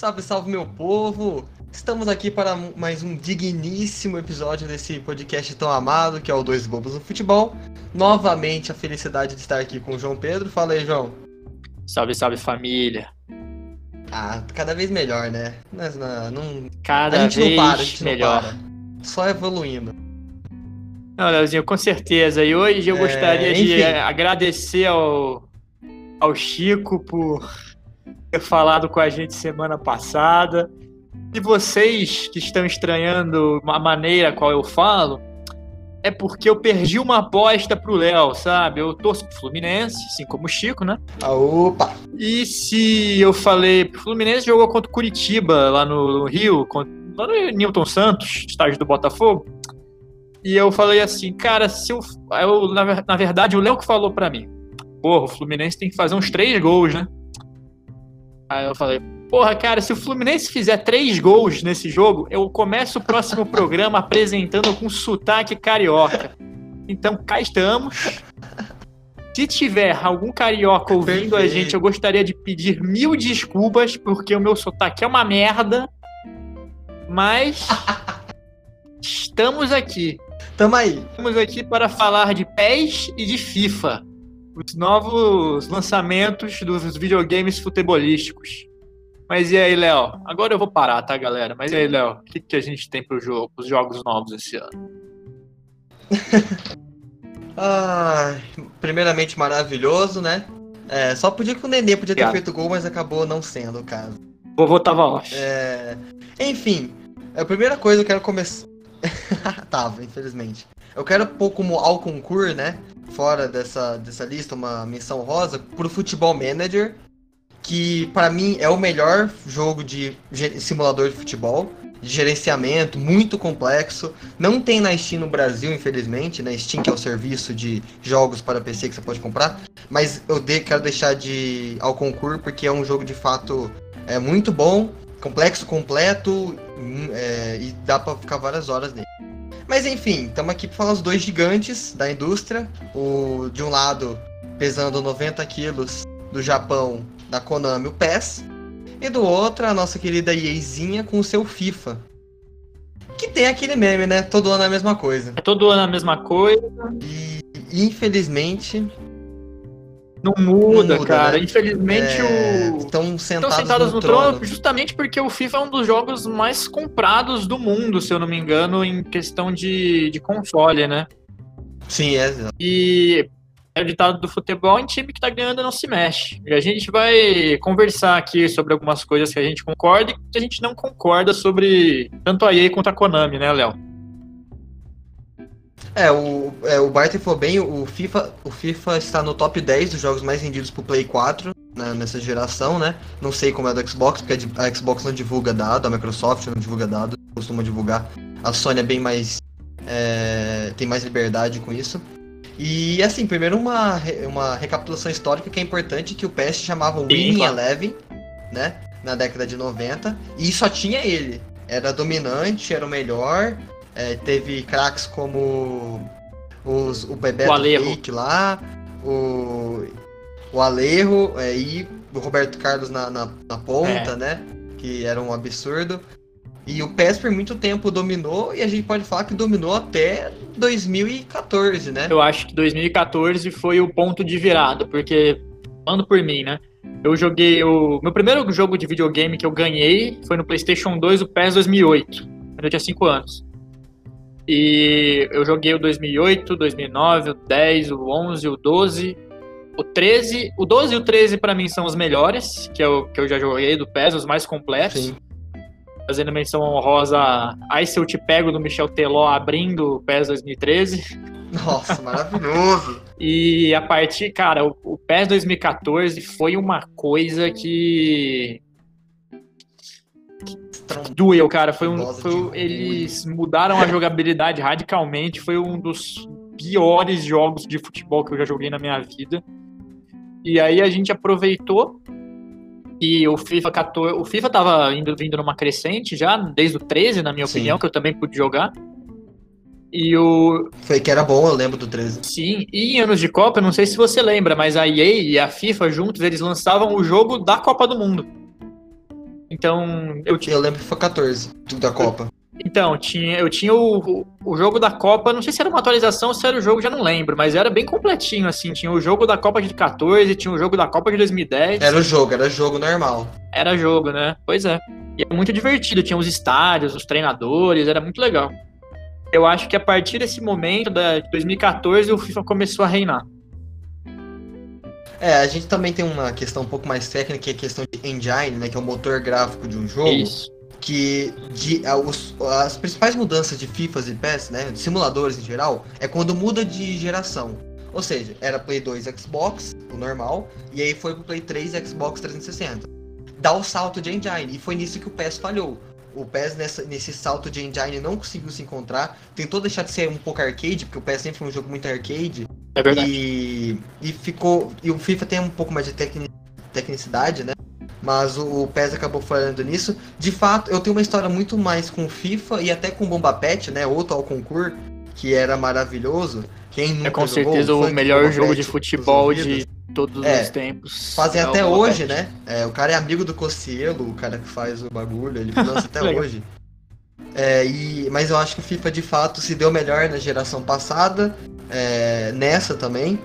Salve, salve, meu povo! Estamos aqui para mais um digníssimo episódio desse podcast tão amado que é o Dois Bobos no Futebol. Novamente a felicidade de estar aqui com o João Pedro. Fala aí, João. Salve, salve família. Ah, cada vez melhor, né? Mas, não, não... Cada a gente vez não para, a gente melhor. Só evoluindo. Não, Leozinho, com certeza. E hoje eu É, gostaria de enfim. eh, agradecer ao, ao Chico por ter falado com a gente semana passada. E vocês que estão estranhando a maneira qual eu falo, é porque eu perdi uma aposta pro Léo, sabe? Eu torço pro Fluminense, assim como o Chico, né? Ah, opa! E se eu falei, o Fluminense jogou contra o Curitiba lá no Rio, con- lá no Newton Santos, estádio do Botafogo. E eu falei assim, cara, se eu, eu na, na verdade, o Léo que falou pra mim, porra, o Fluminense tem que fazer uns três gols, né? Aí eu falei, porra, cara, se o Fluminense fizer três gols nesse jogo, eu começo o próximo programa apresentando com sotaque carioca. Então, cá estamos. Se tiver algum carioca ouvindo a gente, eu gostaria de pedir mil desculpas, porque o meu sotaque é uma merda. Mas estamos aqui. Tamo aí. Estamos aqui para falar de PES e de FIFA. Os novos lançamentos dos videogames futebolísticos. Mas e aí, Léo? Agora eu vou parar, tá, galera? Mas e aí, Léo? O que, que a gente tem para jogo, os jogos novos esse ano? Ah, primeiramente maravilhoso, né? É, só podia que o Nenê podia ter Obrigado. feito gol, mas acabou não sendo o caso. Vovô tava off. É, Enfim, a primeira coisa eu quero começar. Tava, infelizmente. Eu quero pôr como ao concurso, né? Fora dessa, dessa lista, uma menção rosa, pro Futebol Manager, que pra mim é o melhor jogo de simulador de futebol, de gerenciamento, muito complexo. Não tem na Steam no Brasil, infelizmente, né? Steam que é o serviço de jogos para PC que você pode comprar. Mas eu de- quero deixar de ao concurso porque é um jogo de fato é muito bom, complexo, completo, hum, é, e dá pra ficar várias horas nele. Mas enfim, estamos aqui para falar os dois gigantes da indústria. O de um lado pesando 90 quilos do Japão, da Konami, o PES. E do outro, a nossa querida EAzinha com o seu FIFA. Que tem aquele meme, né? Todo ano é a mesma coisa. É todo ano a mesma coisa, E infelizmente. Não muda, muda, cara. né? Infelizmente é, o. estão sentados, sentadas no, trono. justamente porque o FIFA é um dos jogos mais comprados do mundo, se eu não me engano, em questão de, de console, né? Sim, é. E é o ditado do futebol, em time que tá ganhando não se mexe. E a gente vai conversar aqui sobre algumas coisas que a gente concorda e que a gente não concorda sobre tanto a EA quanto a Konami, né, Léo? É, o, é, o Barton falou bem, o FIFA, o FIFA está no top 10 dos jogos mais vendidos pro Play 4 né, nessa geração, né? Não sei como é do Xbox, porque a Xbox não divulga dado, a Microsoft não divulga dado, costuma divulgar. A Sony é bem mais. é, tem mais liberdade com isso. E assim, primeiro uma, uma recapitulação histórica que é importante, que o PS chamava Winning claro. Eleven, né? Na década de 90, e só tinha ele. Era dominante, era o melhor. É, teve craques como os, o Bebeto. Fake lá, o, o Alejo é, e o Roberto Carlos na, na, na ponta, É. né? Que era um absurdo. E o PES por muito tempo dominou, e a gente pode falar que dominou até 2014, né? Eu acho que 2014 foi o ponto de virada, porque, falando por mim, né? Eu joguei o. Meu primeiro jogo de videogame que eu ganhei foi no PlayStation 2, o PES 2008, quando eu tinha 5 anos. E eu joguei o 2008, 2009, o 10, o 11, o 12, o 13. O 12 e o 13 pra mim são os melhores que eu, que eu já joguei do PES, os mais completos. Sim. Fazendo menção honrosa a Ai Se Eu Te Pego do Michel Teló abrindo o PES 2013. Nossa, maravilhoso! E a partir, cara, o, o PES 2014 foi uma coisa que doeu, cara. Foi um, foi eles mudaram a jogabilidade radicalmente. Foi um dos piores jogos de futebol que eu já joguei na minha vida. E aí a gente aproveitou e o FIFA 14, o FIFA tava indo vindo numa crescente já desde o 13, na minha Sim. opinião, que eu também pude jogar. E o Foi que era bom, eu lembro do 13. Sim, e em anos de Copa, eu não sei se você lembra, mas a EA e a FIFA juntos, eles lançavam o jogo da Copa do Mundo. Então, eu tinha. Eu lembro que foi 14 da Copa. Então, tinha, eu tinha o, o jogo da Copa, não sei se era uma atualização ou se era o jogo, já não lembro, mas era bem completinho, assim. Tinha o jogo da Copa de 14, tinha o jogo da Copa de 2010. Era o jogo, era jogo normal. Era jogo, né? Pois é. E é muito divertido, tinha os estádios, os treinadores, era muito legal. Eu acho que a partir desse momento, de 2014, o FIFA começou a reinar. É, a gente também tem uma questão um pouco mais técnica, que é a questão de engine, né? Que é o motor gráfico de um jogo. Isso. Que de, os, as principais mudanças de FIFAs e PES, né? De simuladores em geral, é quando muda de geração. Ou seja, era Play 2 Xbox, o normal, e aí foi pro Play 3 Xbox 360. Dá o salto de engine, e foi nisso que o PES falhou o PES nessa, nesse salto de engine não conseguiu se encontrar. Tentou deixar de ser um pouco arcade, porque o PES sempre foi um jogo muito arcade. É verdade. E, e ficou. E o FIFA tem um pouco mais de tecnicidade, né? Mas o, o PES acabou falhando nisso. De fato, eu tenho uma história muito mais com o FIFA e até com o Bomba Pet, né? Outro ao concurso, que era maravilhoso. Quem nunca é com certeza o melhor jogo de futebol de todos É, os tempos. Fazem É o até hoje, Pet. né? É, o cara é amigo do Cocielo, o cara que faz o bagulho, ele lança até hoje. É, e, mas eu acho que o FIFA de fato se deu melhor na geração passada, é, nessa também.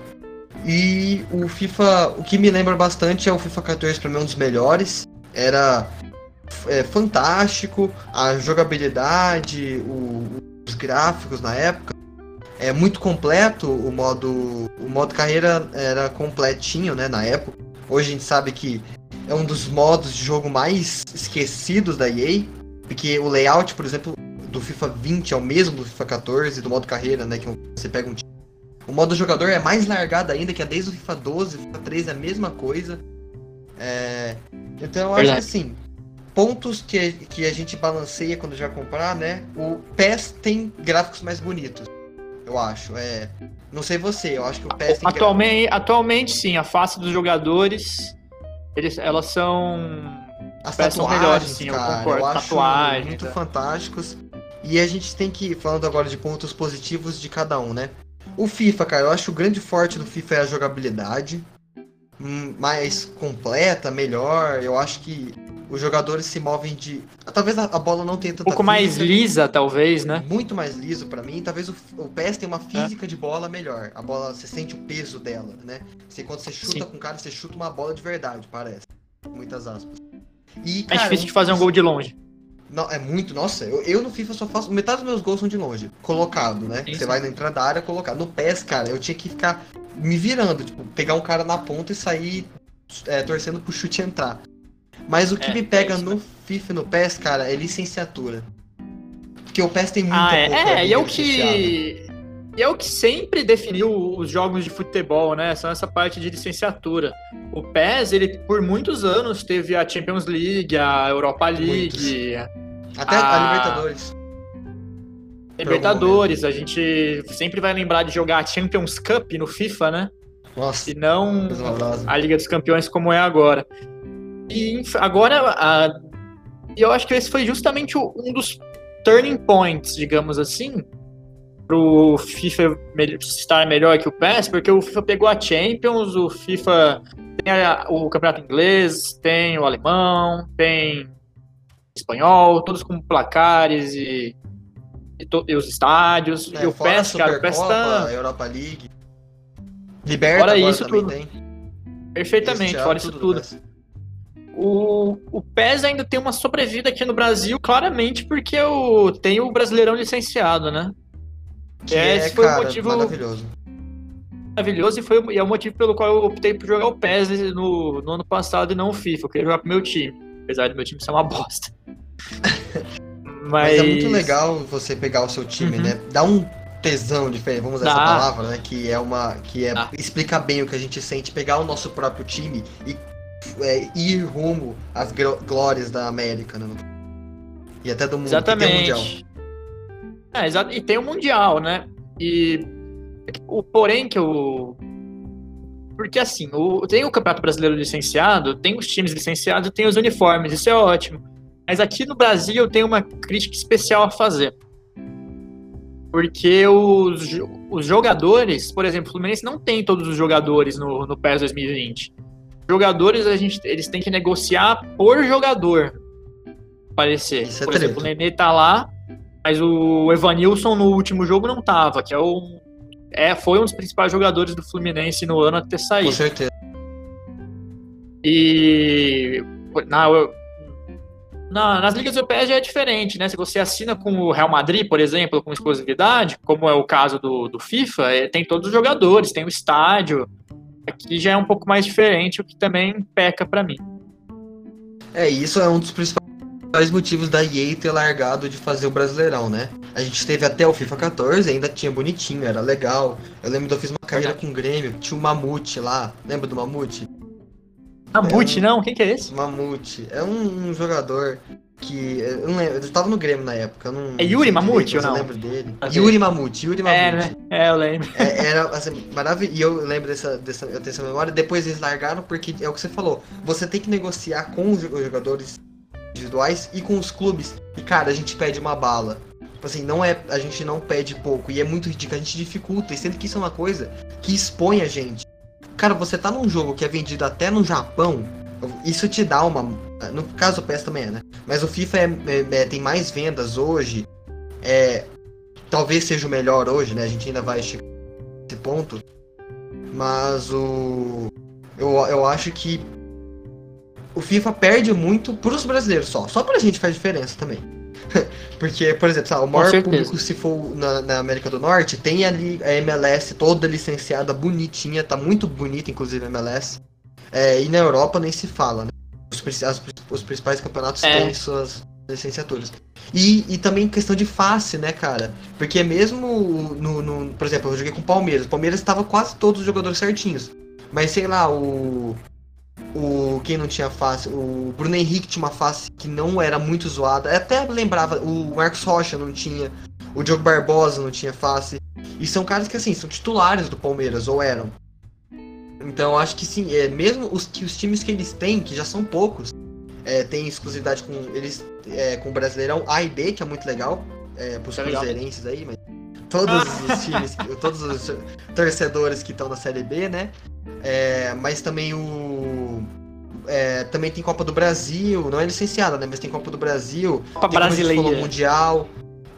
E o FIFA, o que me lembra bastante é o FIFA 14 pra mim é um dos melhores. Era é, fantástico, a jogabilidade, o- os gráficos na época. É muito completo o modo. O modo carreira era completinho, né, na época. Hoje a gente sabe que é um dos modos de jogo mais esquecidos da EA. Porque o layout, por exemplo, do FIFA 20 é o mesmo do FIFA 14, do modo carreira, né? Que você pega um time. O modo jogador é mais largado ainda, que é desde o FIFA 12, FIFA 13 é a mesma coisa. É, Então eu acho que assim, pontos que, que a gente balanceia quando já comprar, né? O PES tem gráficos mais bonitos. Eu acho. É... Não sei você, eu acho que o PES tem Atualmente, atualmente, sim, a face dos jogadores, eles, elas são. As Peças são tatuagens, melhores, sim, eu cara, concordo. eu acho Tatuagens, muito é. fantásticos. E a gente tem que, falando agora de pontos positivos de cada um, né? O FIFA, cara, eu acho que o grande forte do FIFA é a jogabilidade. hum, Mais completa, melhor. Eu acho que os jogadores se movem de. Talvez a, bola não tenha Um tanta pouco mais física, lisa, talvez, né? Muito mais liso pra mim. Talvez o, o PES tenha uma física de bola melhor. A bola, você sente o peso dela, né? Você, quando você chuta Sim. com o cara, você chuta uma bola de verdade, parece. Muitas aspas. E, É cara, difícil de fazer um gol de longe. Não, é muito, nossa, eu, eu no FIFA só faço. Metade dos meus gols são de longe. Colocado, né? Você vai na entrada da área colocar. No PES, cara, eu tinha que ficar me virando, tipo, pegar um cara na ponta e sair é, torcendo pro chute entrar. Mas o que É, me pega é isso, no FIFA e no PES, cara, é licenciatura. Porque o PES tem muita Ah, é, é, e é o que. E é o que sempre definiu os jogos de futebol, né? São essa parte de licenciatura. O PES, ele por muitos anos teve a Champions League, a Europa League, Até Ah. a Libertadores. Libertadores. A gente sempre vai lembrar de jogar a Champions Cup no FIFA, né? Nossa, E não a Liga dos Campeões como é agora. E agora, a- e eu acho que esse foi justamente um dos turning points, digamos assim, pro FIFA estar melhor que o PES, porque o FIFA pegou a Champions, o FIFA tem a- o campeonato inglês, tem o alemão, tem o espanhol, todos com placares e, e, to- e os estádios. É, e o PES, cara, o PES tá Europa League. Liberta Fora isso tudo. tem. perfeitamente, fora isso do tudo. PES. O, o PES ainda tem uma sobrevida aqui no Brasil, claramente, porque o, tem o Brasileirão licenciado, né? Que Esse é, foi o cara, motivo- maravilhoso. Maravilhoso e, foi, o- e é o motivo pelo qual eu optei por jogar o PES no, no ano passado e não o FIFA. Eu queria jogar pro meu time, apesar do meu time ser uma bosta. Mas, Mas é muito legal você pegar o seu time, Uhum. né? Dá um tesão diferente, vamos usar essa Dá. palavra, né? Que é uma. que é Dá. explica bem o que a gente sente, pegar o nosso próprio time e é, ir rumo às glórias da América, né? E até do mundo. um mundial. É, exato. E tem o Mundial, né? E o porém que eu. Porque assim, o, tem o Campeonato Brasileiro licenciado, tem os times licenciados, tem os uniformes, isso é ótimo. Mas aqui no Brasil eu tenho uma crítica especial a fazer. Porque os, os jogadores, por exemplo, o Fluminense não tem todos os jogadores no, no PES 2020. Jogadores, a gente, eles têm que negociar por jogador. aparecer. Isso é Por treta. exemplo, o Nenê tá lá, mas o Evanilson no último jogo não tava, que é o. É, foi um dos principais jogadores do Fluminense no ano até Com sair. certeza. E na, na- nas ligas europeias já é diferente, né? Se você assina com o Real Madrid, por exemplo, com exclusividade, como é o caso do, do FIFA, é, tem todos os jogadores, tem o estádio. Aqui já é um pouco mais diferente, o que também peca pra mim. É, isso é um dos principais motivos da EA ter largado de fazer o Brasileirão, né? A gente teve até o FIFA 14, ainda tinha bonitinho, era legal. Eu lembro que eu fiz uma carreira com o Grêmio, tinha o Mamute lá. Lembra do Mamute? Mamute, não? Quem que é esse? Mamute. É um, um jogador que. Eu não lembro, eu tava no Grêmio na época. Não, É Yuri não Mamute direito, ou mas eu não? lembro dele. Yuri Mamute, Yuri Mamute. É, né? É, eu lembro. É, era assim, maravilhoso. E eu lembro dessa, dessa, eu tenho essa memória. Depois eles largaram porque é o que você falou. Você tem que negociar com os jogadores individuais e com os clubes. E cara, a gente pede uma bala. Tipo assim, não é, a gente não pede pouco. E é muito ridículo, a gente dificulta. E sendo que isso é uma coisa que expõe a gente. Cara, você tá num jogo que é vendido até no Japão. Isso te dá uma. No caso o PES também é, né? Mas o FIFA é- é- é- tem mais vendas hoje. É, talvez seja o melhor hoje, né? A gente ainda vai chegar nesse ponto. Mas o. Eu, eu acho que o FIFA perde muito pros brasileiros só. Só pra gente faz diferença também. Porque, por exemplo, sabe, o maior público, se for na, na América do Norte, tem ali a MLS toda licenciada, bonitinha, tá muito bonita, inclusive a MLS. É, e na Europa nem se fala, né? Os, as- os principais campeonatos É. têm suas licenciaturas. E, e também questão de face, né, cara? Porque mesmo no, no- Por exemplo, eu joguei com o Palmeiras. O Palmeiras estava quase todos os jogadores certinhos. Mas sei lá, o. O. Quem não tinha face? O Bruno Henrique tinha uma face que não era muito zoada. Eu até lembrava, o Marcos Rocha não tinha. O Diogo Barbosa não tinha face. E são caras que assim, são titulares do Palmeiras, ou eram. Então acho que sim, é, mesmo os, que os times que eles têm, que já são poucos, é, tem exclusividade com eles é, com o Brasileirão A e B, que é muito legal, é, pros É cruzeirenses aí, mas todos os times, todos os torcedores que estão na Série B, né? É, mas também o é, também tem Copa do Brasil, não é licenciada, né? Mas tem Copa do Brasil, Copa tem, como a gente falou, brasileira. Mundial,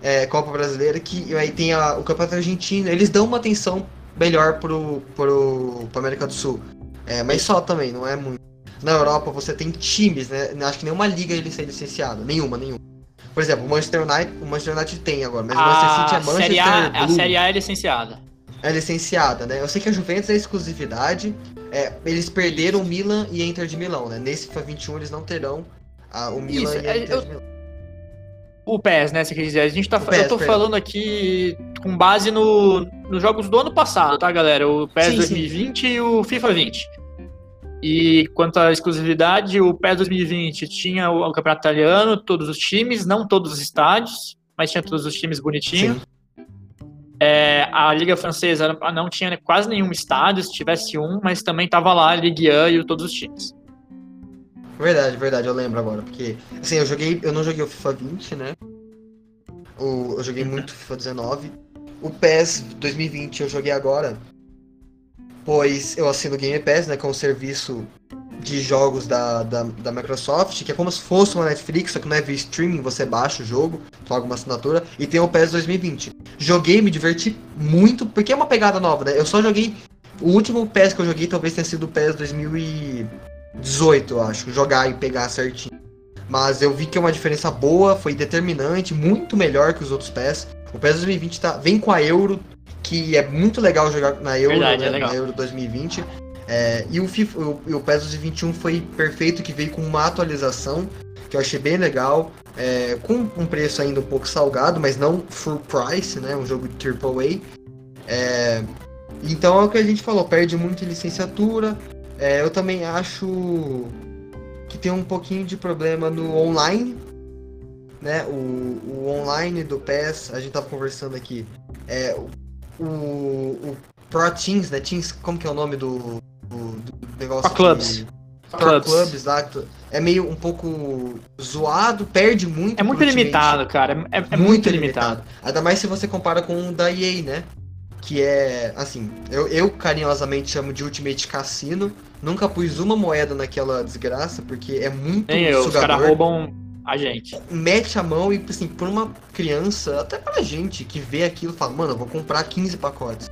é, Copa Brasileira, que aí tem a- o Campeonato Argentino. Eles dão uma atenção melhor pro, pro, pro América do Sul. É, mas só também, não é muito. Na Europa você tem times, né? Acho que nenhuma liga ele é licenciada. Nenhuma, nenhuma. Por exemplo, o Manchester United, o Manchester United tem agora, mas o Manchester City é Manchester série, a, a série A é licenciada. É licenciada, né? Eu sei que a Juventus é exclusividade. É, eles perderam o Milan e Inter de Milão, né? Nesse FIFA 21 eles não terão a- o Milan Isso, e a é, Inter eu- de Milão. O PES, né? Se quer dizer. A gente tá, PES, eu tô perdão. falando aqui com base no, nos jogos do ano passado, tá, galera? O PES Sim, sim. 2020 e o FIFA 20. E quanto à exclusividade, o PES 2020 tinha o, o campeonato italiano, todos os times, não todos os estádios, mas tinha todos os times bonitinhos. Sim. É, a Liga Francesa não tinha quase nenhum estádio, se tivesse um, mas também tava lá a Ligue 1 e todos os times. Verdade, verdade, eu lembro agora. Porque, assim, eu joguei. Eu não joguei o FIFA 20, né? O, eu joguei muito FIFA 19. O PES 2020 eu joguei agora. Pois eu assino o Game Pass, né? Que é um serviço de jogos da, da, da Microsoft, que é como se fosse uma Netflix, só que não é via streaming, você baixa o jogo, paga uma assinatura, e tem o PES 2020. Joguei, me diverti muito, porque é uma pegada nova, né? Eu só joguei. O último PES que eu joguei talvez tenha sido o PES 2018, eu acho. Jogar e pegar certinho. Mas eu vi que é uma diferença boa, foi determinante, muito melhor que os outros PES. O PES 2020 tá, vem com a Euro, que é muito legal jogar na Euro, Verdade, né, é na Euro 2020. É, e o, FIFA, o, o PES 2021 foi perfeito, que veio com uma atualização, que eu achei bem legal, é, com um preço ainda um pouco salgado, mas não full price, né? Um jogo de AAA. É, então é o que a gente falou, perde muito licenciatura. É, eu também acho que tem um pouquinho de problema no online, né? O, o online do PES, a gente tava conversando aqui. É, o, o Pro Teams, né? Teams, como que é o nome do negócio? Clubs. Pro Clubs. Lá, tu- é meio um pouco zoado, perde muito. É muito limitado, cara. É, é muito, limitado. Ainda mais se você compara com o da EA, né? Que é, assim, eu, eu carinhosamente chamo de Ultimate Cassino. Nunca pus uma moeda naquela desgraça, porque é muito Nem eu. Os sugador. caras roubam a gente. Mete a mão e, assim, por uma criança, até pra gente que vê aquilo, fala, mano, eu vou comprar 15 pacotes.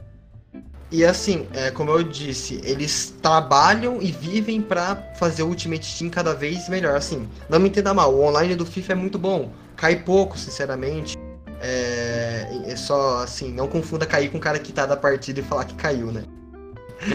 E assim, é, como eu disse, eles trabalham e vivem para fazer o Ultimate Team cada vez melhor. Assim, não me entenda mal, o online do FIFA é muito bom. Cai pouco, sinceramente. É, é só assim, não confunda cair com o cara que tá da partida e falar que caiu, né?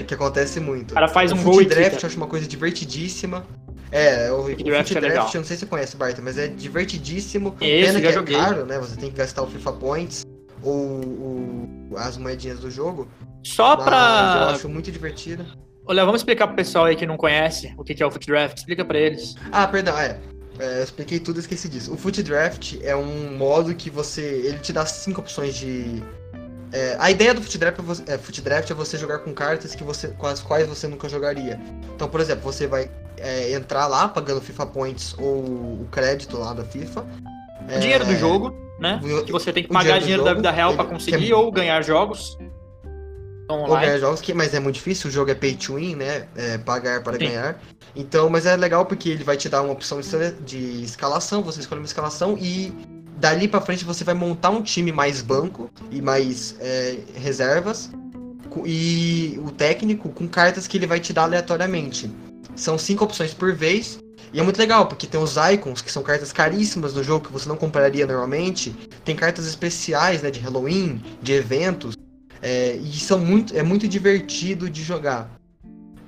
que acontece muito. O cara faz o um gol draft, eu acho uma coisa divertidíssima. É, o, o draft, é draft eu não sei se você conhece, Bart, mas é divertidíssimo. Esse, Pena que é joguei. caro, né? Você tem que gastar o FIFA Points ou, ou as moedinhas do jogo. Só mas pra. Eu acho muito divertido. Olha, vamos explicar pro pessoal aí que não conhece o que é o Foot Draft. Explica pra eles. Ah, perdão, é. É, eu expliquei tudo e esqueci disso. O Foot Draft é um modo que você. Ele te dá cinco opções de. É, a ideia do Foot Draft, é você, é, Foot Draft é você jogar com cartas que você, com as quais você nunca jogaria. Então, por exemplo, você vai é, entrar lá pagando FIFA Points ou o crédito lá da FIFA. O dinheiro do jogo, né? o- Que você tem que pagar dinheiro dinheiro da vida real pra ele- conseguir é- ou ganhar jogos. Então, Ou online. ganhar jogos, que, mas é muito difícil, o jogo é pay to win, né? É pagar para Sim. ganhar. Então, mas é legal porque ele vai te dar uma opção de, de escalação, você escolhe uma escalação e dali pra frente você vai montar um time mais banco e mais é, reservas e o técnico com cartas que ele vai te dar aleatoriamente. São cinco opções por vez. E é muito legal, porque tem os icons, que são cartas caríssimas do jogo que você não compraria normalmente. Tem cartas especiais, né, de Halloween, de eventos. É, e são muito, é muito divertido de jogar.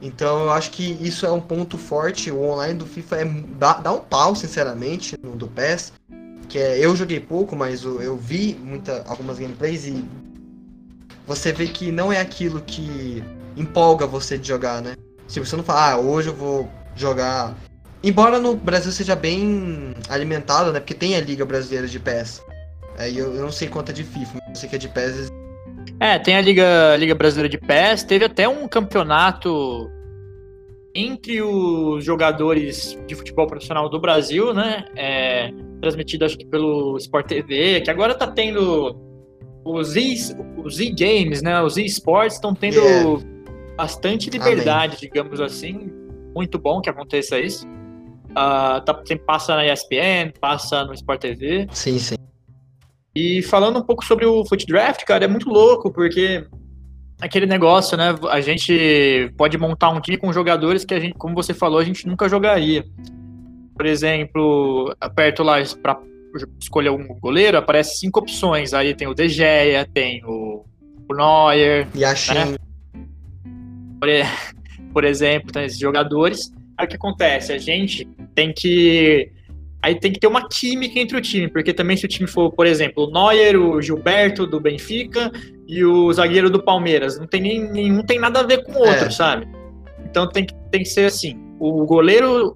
Então eu acho que isso é um ponto forte. O online do FIFA é, dá, dá um pau, sinceramente, no do PES. Que é, eu joguei pouco, mas eu, eu vi muita, algumas gameplays e você vê que não é aquilo que empolga você de jogar, né? Tipo, você não fala, ah, hoje eu vou jogar. Embora no Brasil seja bem alimentado, né? Porque tem a Liga Brasileira de PES. Aí eu, eu não sei quanto é de FIFA, mas eu sei que é de PES É, tem a Liga, Liga Brasileira de PES. Teve até um campeonato entre os jogadores de futebol profissional do Brasil, né? É, transmitido acho que pelo Sport TV, que agora tá tendo os os e-games, né? Os e-sports estão tendo Yeah. bastante liberdade, digamos assim. Muito bom que aconteça isso. Ah, tá, sempre passa na ESPN, passa no Sport TV. Sim, sim. E falando um pouco sobre o Foot Draft, cara, é muito louco, porque aquele negócio, né? A gente pode montar um time com jogadores que a gente, como você falou, a gente nunca jogaria. Por exemplo, aperto lá para escolher um goleiro, aparece cinco opções. Aí tem o De Gea, tem o, o Neuer, E a Shen, por, por exemplo, tem esses jogadores. O que acontece? A gente tem que. Aí tem que ter uma química entre o time, porque também se o time for, por exemplo, o Neuer, o Gilberto do Benfica e o zagueiro do Palmeiras, não tem nem, nenhum tem nada a ver com o outro, É. sabe? Então tem que, tem que ser assim. O goleiro,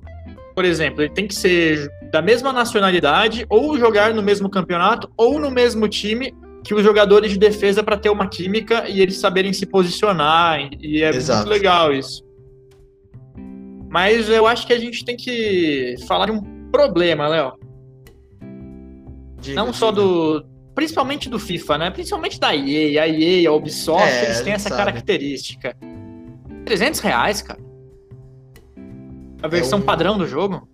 por exemplo, ele tem que ser da mesma nacionalidade, ou jogar no mesmo campeonato, ou no mesmo time que os jogadores de defesa para ter uma química e eles saberem se posicionar. E é Exato. muito legal isso. Mas eu acho que a gente tem que falar de um problema, Léo. Não só do. Principalmente do FIFA, né? Principalmente da EA. A EA, a Ubisoft, É, eles têm essa sabe. característica. 300 reais, cara. A versão um- padrão do jogo.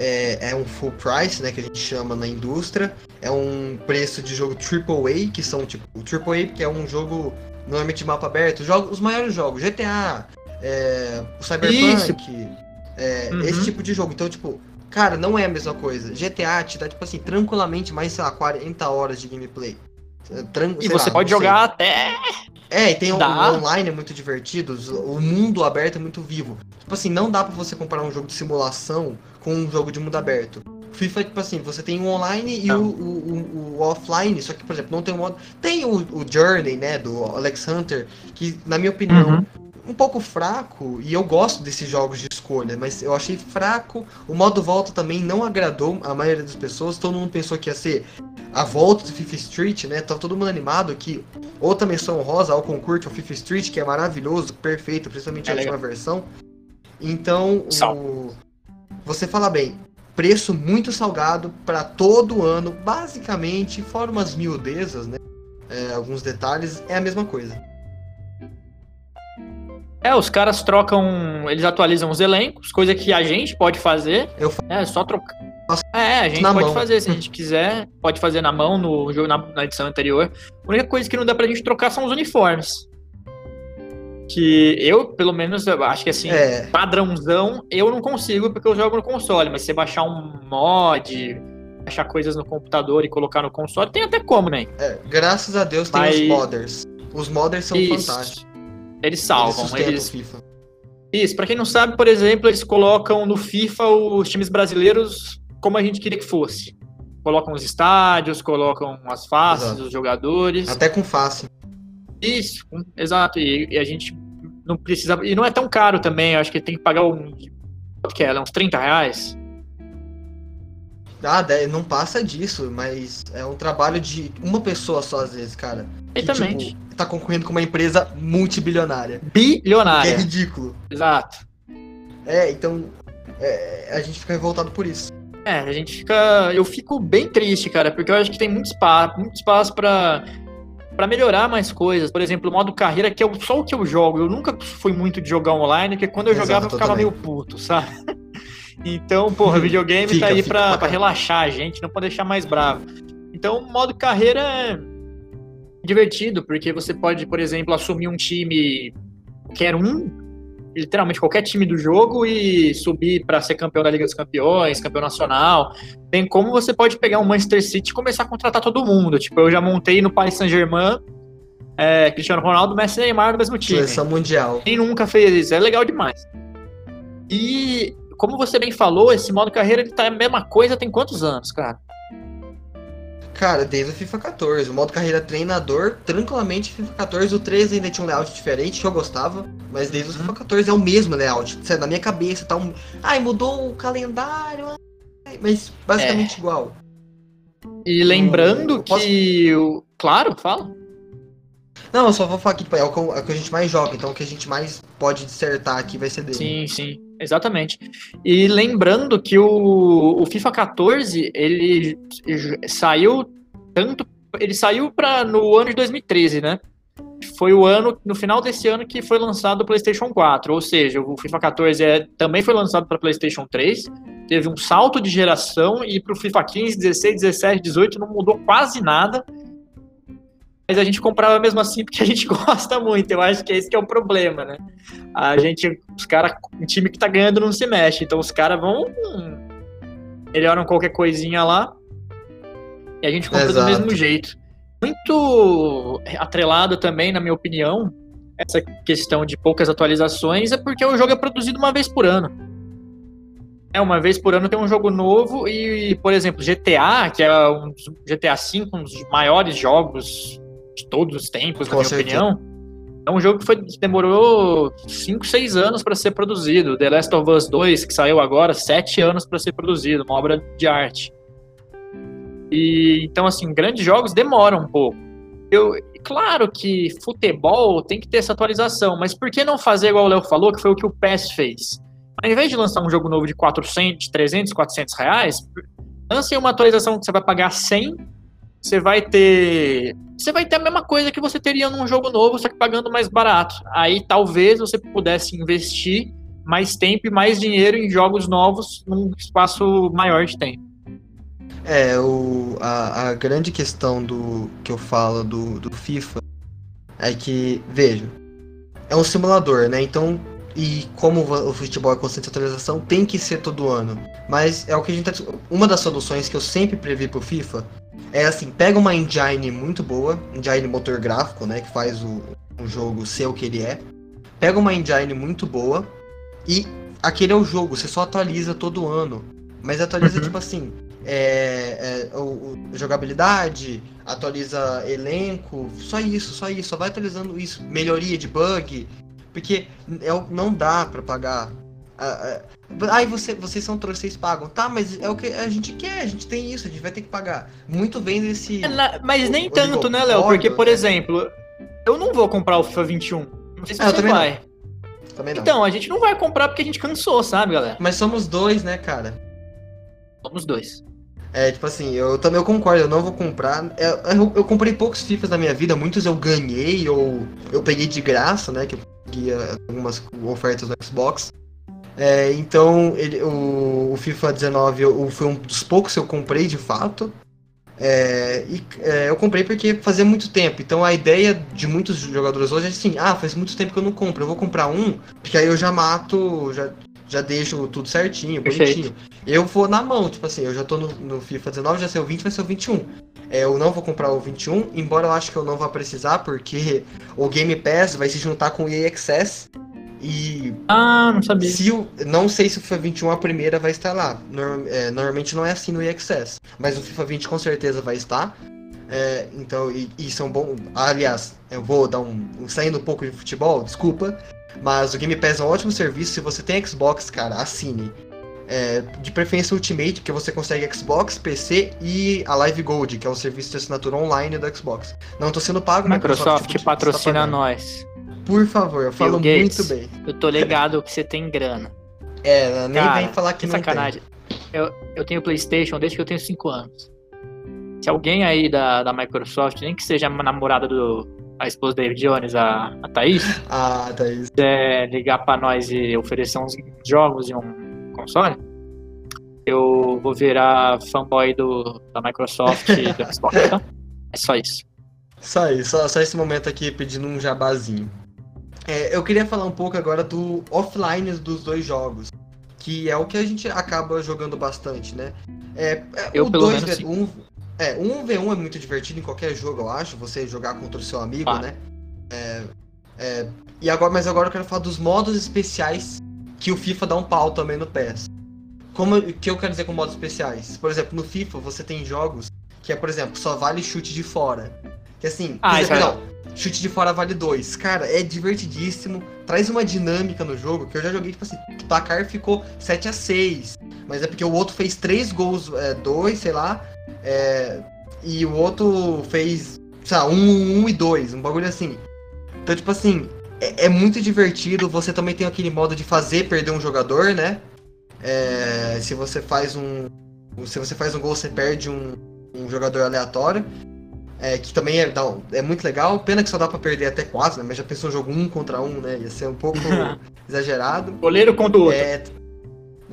é, é um full price, né, que a gente chama na indústria. É um preço de jogo AAA, que são tipo, o AAA que é um jogo normalmente de mapa aberto, jogo, os maiores jogos, GTA, é, o Cyberpunk, é, Uhum. esse tipo de jogo. Então, tipo, cara, não é a mesma coisa. GTA te dá, tipo assim, tranquilamente mais, sei lá, 40 horas de gameplay. Tran- E você lá, pode jogar até. É, e tem o, o online é muito divertido, o mundo aberto é muito vivo. Tipo assim, não dá pra você comparar um jogo de simulação com um jogo de mundo aberto. FIFA, tipo assim, você tem o online e o, o, o- offline, só que, por exemplo, não tem o modo. Tem o, o Journey, né, do Alex Hunter, que, na minha opinião, Uhum. Um pouco fraco, e eu gosto desses jogos de escolha, mas eu achei fraco. O modo volta também não agradou a maioria das pessoas, todo mundo pensou que ia ser a volta do FIFA Street, né? Tá todo mundo animado que outra menção honrosa ao concurso, o FIFA Street, que é maravilhoso, perfeito, principalmente É a legal. última versão. Então, o... você fala bem, preço muito salgado para todo ano, basicamente, fora umas miudezas, né? É, alguns detalhes, é a mesma coisa. É, os caras trocam. Eles atualizam os elencos, coisa que a gente pode fazer. Eu fa- É só trocar. É, a gente pode mão. fazer, se a gente quiser, pode fazer na mão no jogo na, na edição anterior. A única coisa que não dá pra gente trocar são os uniformes. Que eu, pelo menos, eu acho que assim, É, padrãozão, eu não consigo porque eu jogo no console, mas se você baixar um mod, baixar coisas no computador e colocar no console, tem até como, né? é, graças a Deus tem Mas- os modders. Os modders são Isso. fantásticos. Eles Eles salvam, eles FIFA. Isso, pra quem não sabe, por exemplo, eles colocam no FIFA os times brasileiros como a gente queria que fosse. Colocam os estádios, colocam as faces Exato. dos jogadores. Até com face. Isso, exato. E, e a gente não precisa. E não é tão caro também, eu acho que tem que pagar um. Quanto que é? Uns 30 reais? Ah, não passa disso, mas é um trabalho de uma pessoa só às vezes, cara. Que, Exatamente. tipo, tá concorrendo com uma empresa multibilionária. Que é Bilionária. ridículo. Exato. É, então é, a gente fica revoltado por isso. É, a gente fica. Eu fico bem triste, cara, porque eu acho que tem muito espaço, muito espaço pra, pra melhorar mais coisas. Por exemplo, o modo carreira, que é só o que eu jogo. Eu nunca fui muito de jogar online, porque quando eu Exato, jogava eu eu ficava também. meio puto, sabe? Então, porra, videogame Fica, tá aí pra, pra relaxar a gente, não pra deixar mais bravo. Então, o modo carreira é divertido, porque você pode, por exemplo, assumir um time qualquer um, literalmente qualquer time do jogo e subir pra ser campeão da Liga dos Campeões, campeão nacional. Tem como você pode pegar um Manchester City e começar a contratar todo mundo. Tipo, eu já montei no Paris Saint-Germain é, Cristiano Ronaldo, Messi e Neymar no mesmo time. Seleção mundial. Quem nunca fez isso? É legal demais. E, como você bem falou, esse modo carreira ele tá a mesma coisa tem quantos anos, cara? Cara, desde o FIFA 14. O modo carreira treinador, tranquilamente FIFA 14. O 13 ainda tinha um layout diferente, que eu gostava. Mas desde o Uhum. FIFA 14 é o mesmo layout. Sério, na minha cabeça tá um. Ai, mudou o calendário. Mas basicamente É. igual. E lembrando eu posso- que. o Claro, fala. Não, eu só vou falar aqui, tipo, é é o que a gente mais joga, então o que a gente mais pode dissertar aqui vai ser dele. Sim, sim, exatamente. E lembrando que o, o FIFA 14, ele saiu tanto. Ele saiu para no ano de 2013, né? Foi o ano, no final desse ano, que foi lançado o PlayStation 4. Ou seja, o FIFA 14 é, também foi lançado para PlayStation 3. Teve um salto de geração e para o FIFA 15, 16, 17, 18 não mudou quase nada. Mas a gente comprava mesmo assim porque a gente gosta muito. Eu acho que esse que é o problema, né? A gente, os caras, um time que tá ganhando não se mexe. Então os caras vão. hum, melhoram qualquer coisinha lá. E a gente compra do Exato. mesmo jeito. Muito atrelado também, na minha opinião, essa questão de poucas atualizações é porque o jogo é produzido uma vez por ano. É, uma vez por ano tem um jogo novo e, por exemplo, GTA, que é um GTA V, um dos maiores jogos de todos os tempos, na Com minha certeza. opinião. É um jogo que, foi, que demorou 5, 6 anos para ser produzido. The Last of Us 2, que saiu agora, 7 anos para ser produzido, uma obra de arte. E então, assim, grandes jogos demoram um pouco. Eu, claro que futebol tem que ter essa atualização, mas por que não fazer igual o Léo falou, que foi o que o PES fez? Ao invés de lançar um jogo novo de 400, 300, 400 reais, lance uma atualização que você vai pagar 100, você vai ter você vai ter a mesma coisa que você teria num jogo novo, só que pagando mais barato. Aí talvez você pudesse investir mais tempo e mais dinheiro em jogos novos num espaço maior de tempo. É, o, a, a grande questão do que eu falo do, do FIFA é que, veja, é um simulador, né? Então, e como o futebol é constante atualização, tem que ser todo ano. Mas é o que a gente tá. Uma das soluções que eu sempre previ pro FIFA é assim: pega uma engine muito boa, engine motor gráfico, né? Que faz o, o jogo ser o que ele é. Pega uma engine muito boa e aquele é o jogo, você só atualiza todo ano. Mas atualiza, Uhum. tipo assim, é, é, o, o- jogabilidade, atualiza elenco, só isso, só isso, só vai atualizando isso, melhoria de bug, porque é, não dá pra pagar. Ah, ah, Ai, você, vocês são trouxas, vocês pagam. Tá, mas é o que a gente quer, a gente tem isso, a gente vai ter que pagar. Muito vem desse. É, Mas nem o tanto, né, Léo? Porque, oligopólio, por né? exemplo, eu não vou comprar o FIFA 21. Não sei se Ah, você vai. Então, a gente não vai comprar porque a gente cansou, sabe, galera? Mas somos dois, né, cara? Somos dois. É, tipo assim, eu também eu concordo, eu não vou comprar. Eu, eu, eu comprei poucos FIFAs na minha vida, muitos eu ganhei ou eu peguei de graça, né? Que eu conseguia algumas ofertas no Xbox. É, então, ele, o, o FIFA 19 eu, foi um dos poucos que eu comprei de fato. É, e é, eu comprei porque fazia muito tempo. Então a ideia de muitos jogadores hoje é assim: ah, faz muito tempo que eu não compro, eu vou comprar um, porque aí eu já mato, já, já deixo tudo certinho, Perfeito. bonitinho. Eu vou na mão, tipo assim, eu já tô no, no FIFA 19, já sei o 20, vai ser o 21. É, eu não vou comprar o 21, embora eu acho que eu não vá precisar, porque o Game Pass vai se juntar com o EA Access. E Ah, não sabia. se o, não sei se o FIFA 21 a primeira vai estar lá. Norm- é, normalmente não é assim no Access. Mas o FIFA 20 com certeza vai estar. É, então, e, e são bom. Aliás, eu vou dar um, um- Saindo um pouco de futebol, desculpa. Mas o Game Pass é um ótimo serviço. Se você tem Xbox, cara, assine. É, de preferência Ultimate, porque você consegue Xbox, PC e a Live Gold, que é o serviço de assinatura online do Xbox. Não tô sendo pago, né? Microsoft patrocina tá pagando. nós. Por favor, eu falo muito bem. Eu tô ligado que você tem grana. É, nem Cara, vem falar que Que não tem. sacanagem. Eu, eu tenho Playstation desde que eu tenho 5 anos. Se alguém aí da, da Microsoft, nem que seja a namorada do. a esposa da Jones, a, a Thaís, Ah, Thaís. quiser ligar pra nós e oferecer uns jogos e um console, eu vou virar fanboy do, da Microsoft e do Xbox, tá? É só isso. Só aí, só, só esse momento aqui pedindo um jabazinho. É, eu queria falar um pouco agora do offline dos dois jogos. Que é o que a gente acaba jogando bastante, né? É, é, Eu, o pelo 2 menos, v, um, é, um v1 é muito divertido em qualquer jogo, eu acho. Você jogar contra o seu amigo, Claro. né? É, é, e agora, mas agora eu quero falar dos modos especiais que o FIFA dá um pau também no PES. Como o que eu quero dizer com modos especiais? Por exemplo, no FIFA você tem jogos que é, por exemplo, só vale chute de fora. Que assim, por Ah, exemplo, é- não, chute de fora vale dois. Cara, é divertidíssimo, traz uma dinâmica no jogo que eu já joguei, tipo assim, o placar ficou 7 a 6 Mas é porque o outro fez três gols, é, dois, sei lá, é, e o outro fez, sei lá, um, um e dois, um bagulho assim. Então, tipo assim, é, é muito divertido. Você também tem aquele modo de fazer perder um jogador, né? É, se você faz um. Se você faz um gol, você perde um, um jogador aleatório. É, que também é, dá- é muito legal. Pena que só dá pra perder até quatro, né? Mas já pensou jogo um contra um, né? Ia ser um pouco exagerado. Goleiro contra o outro. É,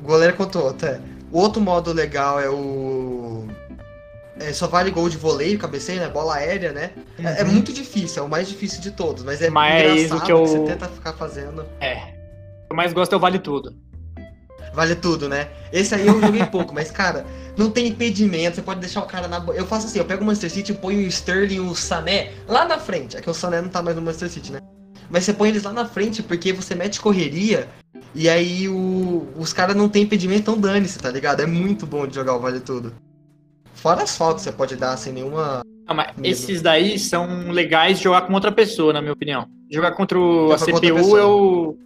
goleiro contra o outro, é. O outro modo legal é o. É, só vale gol de voleio, cabeceio, né? Bola aérea, né? É, é Uhum. muito difícil, é o mais difícil de todos, mas é Mas engraçado o que eu- você tenta ficar fazendo. É. O que eu mais gosto é o Vale Tudo. Vale tudo, né? Esse aí eu joguei pouco, mas, cara, não tem impedimento, você pode deixar o cara na. Eu faço assim, eu pego o Manchester City, ponho o Sterling e o Sané lá na frente. É que o Sané não tá mais no Manchester City, né? Mas você põe eles lá na frente porque você mete correria e aí o... os caras não tem impedimento, então dane-se, tá ligado? É muito bom de jogar o Vale Tudo. Fora as faltas que você pode dar sem nenhuma. Não, mas esses daí são legais de jogar com outra pessoa, na minha opinião. Jogar contra o, a CPU eu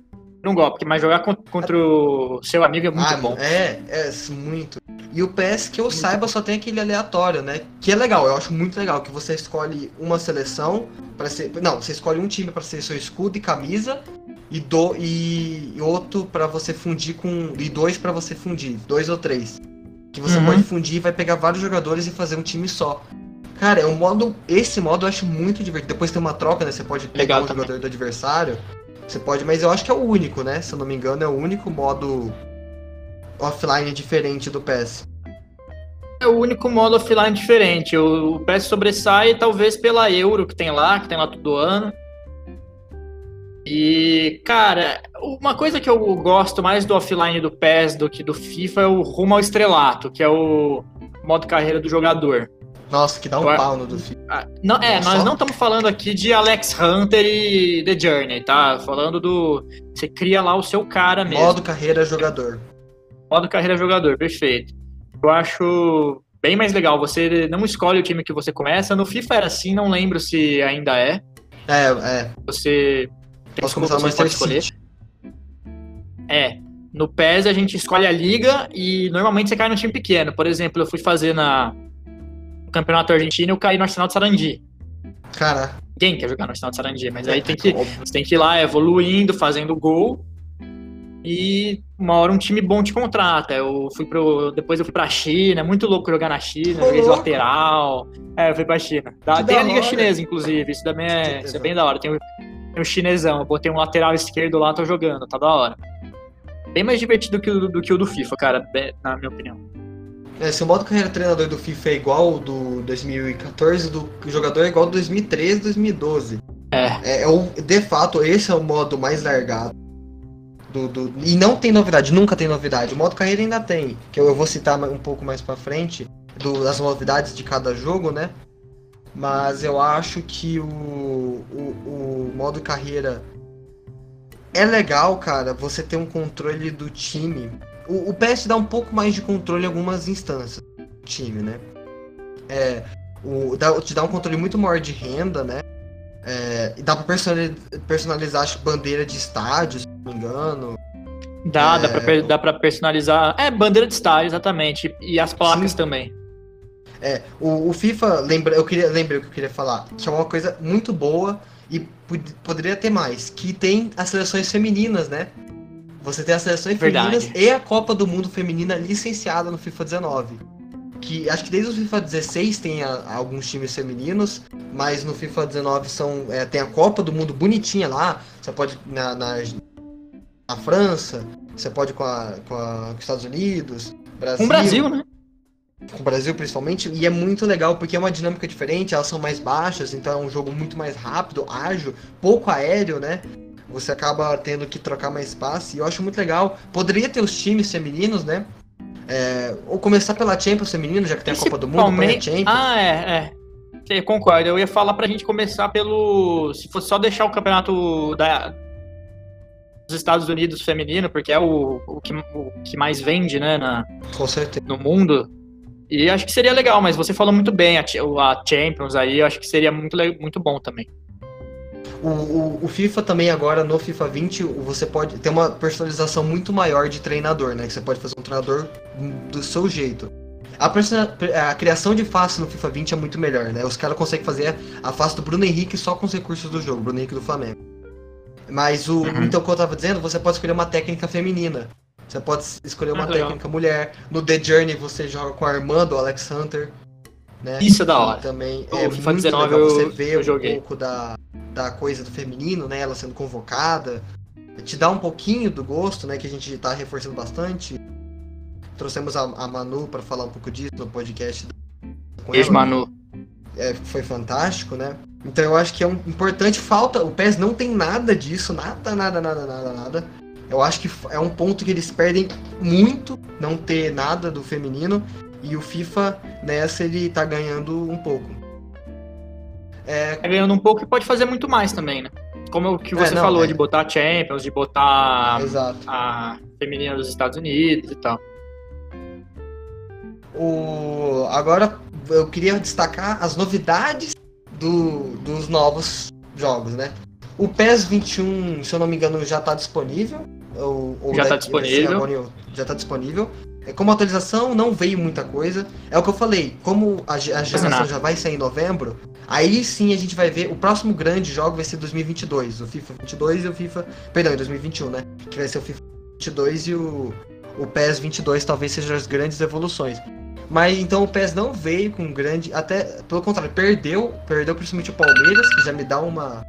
não gosto, mas jogar con- contra o seu amigo é muito ah, bom. É, é, muito. E o PS que eu saiba só tem aquele aleatório, né? Que é legal, eu acho muito legal que você escolhe uma seleção para ser, não, você escolhe um time para ser seu escudo e camisa e do e, e outro para você fundir com e dois para você fundir, dois ou três. Que você Uhum. pode fundir e vai pegar vários jogadores e fazer um time só. Cara, é um modo, esse modo eu acho muito divertido. Depois tem uma troca, né? Você pode pegar Legal um também. jogador do adversário. Você pode, mas eu acho que é o único, né? Se eu não me engano, é o único modo offline diferente do PES. É o único modo offline diferente. O, o PS sobressai talvez pela Euro que tem lá, que tem lá todo ano. E, cara, uma coisa que eu gosto mais do offline do PES do que do FIFA é o rumo ao estrelato, que é o modo carreira do jogador. Nossa, que dá um pau no do FIFA. Ah, Não, é, nós não estamos falando aqui de Alex Hunter e The Journey, tá? Falando do. Você cria lá o seu cara mesmo. Modo carreira jogador. Modo carreira jogador, perfeito. Eu acho bem mais legal. Você não escolhe o time que você começa. No FIFA era assim, não lembro se ainda é. É, é. Você tem Posso começar você pode escolher. City. É. No PES a gente escolhe a liga e normalmente você cai no time pequeno. Por exemplo, eu fui fazer na Campeonato Argentino, eu caí no Arsenal de Sarandi. Cara, Ninguém quer jogar no Arsenal de Sarandi, mas aí tem que Você tem que ir lá evoluindo, fazendo gol. E uma hora um time bom te contrata. Eu fui pro. Depois eu fui pra China, é muito louco jogar na China, joguei de lateral. É, eu fui pra China. Que tem da a Liga hora. Chinesa, inclusive. Isso também é, isso é bem da hora. Tem o, tem o chinesão. Eu botei um lateral esquerdo lá, tô jogando, tá da hora. bem mais divertido que do que o do FIFA, cara, na minha opinião. É, se o modo carreira treinador do FIFA é igual ao do 2014, do jogador é igual ao do 2013 2012. É. é, é o, de fato, esse é o modo mais largado. Do, do, e não tem novidade, nunca tem novidade. O modo carreira ainda tem, que eu, eu vou citar um pouco mais pra frente, do, das novidades de cada jogo, né? Mas eu acho que o, o, o modo carreira é legal, cara, você ter um controle do time. O, o PS dá um pouco mais de controle em algumas instâncias do time, né? É, o, dá, te dá um controle muito maior de renda, né? É, dá pra personalizar acho, bandeira de estádio, se não me engano. Dá, é... dá, pra, dá pra personalizar. É, bandeira de estádio, exatamente. E as placas Sim. também. É, o, o, FIFA, lembra, eu queria, lembrei o que eu queria falar, que é uma coisa muito boa e poderia ter mais, que tem as seleções femininas, né? Você tem as seleções Verdade. femininas e a Copa do Mundo feminina licenciada no FIFA 19 que acho que desde o FIFA 16 tem a, alguns times femininos, mas no FIFA 19 são, é, tem a Copa do Mundo bonitinha lá. Você pode na, na, na França, você pode com, a, com, a, com os Estados Unidos, Brasil. Com o Brasil, né? Com o Brasil principalmente, e é muito legal porque é uma dinâmica diferente, elas são mais baixas, então é um jogo muito mais rápido, ágil, pouco aéreo, né? Você acaba tendo que trocar mais espaço, e eu acho muito legal. Poderia ter os times femininos, né? É, ou começar pela Champions feminino, já que tem a Copa do Mundo, a Champions. Ah, é, é. Eu concordo. Eu ia falar pra gente começar pelo. Se fosse só deixar o campeonato da, dos Estados Unidos feminino, porque é o, o, que, o que mais vende, né, na, Com certeza. no mundo. E acho que seria legal, mas você falou muito bem, a, a Champions aí, eu acho que seria muito, muito bom também. O, o, o, FIFA também agora, no FIFA 20, você pode ter uma personalização muito maior de treinador, né? Que você pode fazer um treinador do seu jeito. A, a criação de face no FIFA 20 é muito melhor, né? Os caras conseguem fazer a face do Bruno Henrique só com os recursos do jogo, Bruno Henrique do Flamengo. Mas o. Uhum. Então, como eu tava dizendo, você pode escolher uma técnica feminina. Você pode escolher uma ah, técnica mulher. No The Journey você joga com a irmã do Alex Hunter. Né? Isso é da hora. E também o é FIFA muito 19 legal você ver um pouco da, da coisa do feminino, né? Ela sendo convocada. Te dá um pouquinho do gosto, né? Que a gente tá reforçando bastante. Trouxemos a, a Manu para falar um pouco disso no podcast. Beijo, Manu. É, foi fantástico, né? Então eu acho que é um importante falta. O PES não tem nada disso, nada, nada, nada, nada, nada. Eu acho que é um ponto que eles perdem muito não ter nada do feminino. E o FIFA nessa ele tá ganhando um pouco. É... Tá ganhando um pouco e pode fazer muito mais também, né? Como o que você é, não, falou, é... de botar a Champions, de botar Exato. a feminina dos Estados Unidos e tal. O... Agora eu queria destacar as novidades do... dos novos jogos, né? O PES 21, se eu não me engano, já está disponível. Ou, ou já está disponível. Já está disponível. É, como atualização, não veio muita coisa. É o que eu falei, como a, a geração já vai sair em novembro, aí sim a gente vai ver. O próximo grande jogo vai ser 2022, o FIFA 22 e o FIFA. Perdão, 2021, né? Que vai ser o FIFA 22 e o, o PES 22 talvez sejam as grandes evoluções. Mas então o PES não veio com grande. Até, pelo contrário, perdeu. Perdeu principalmente o Palmeiras, que já me dá uma.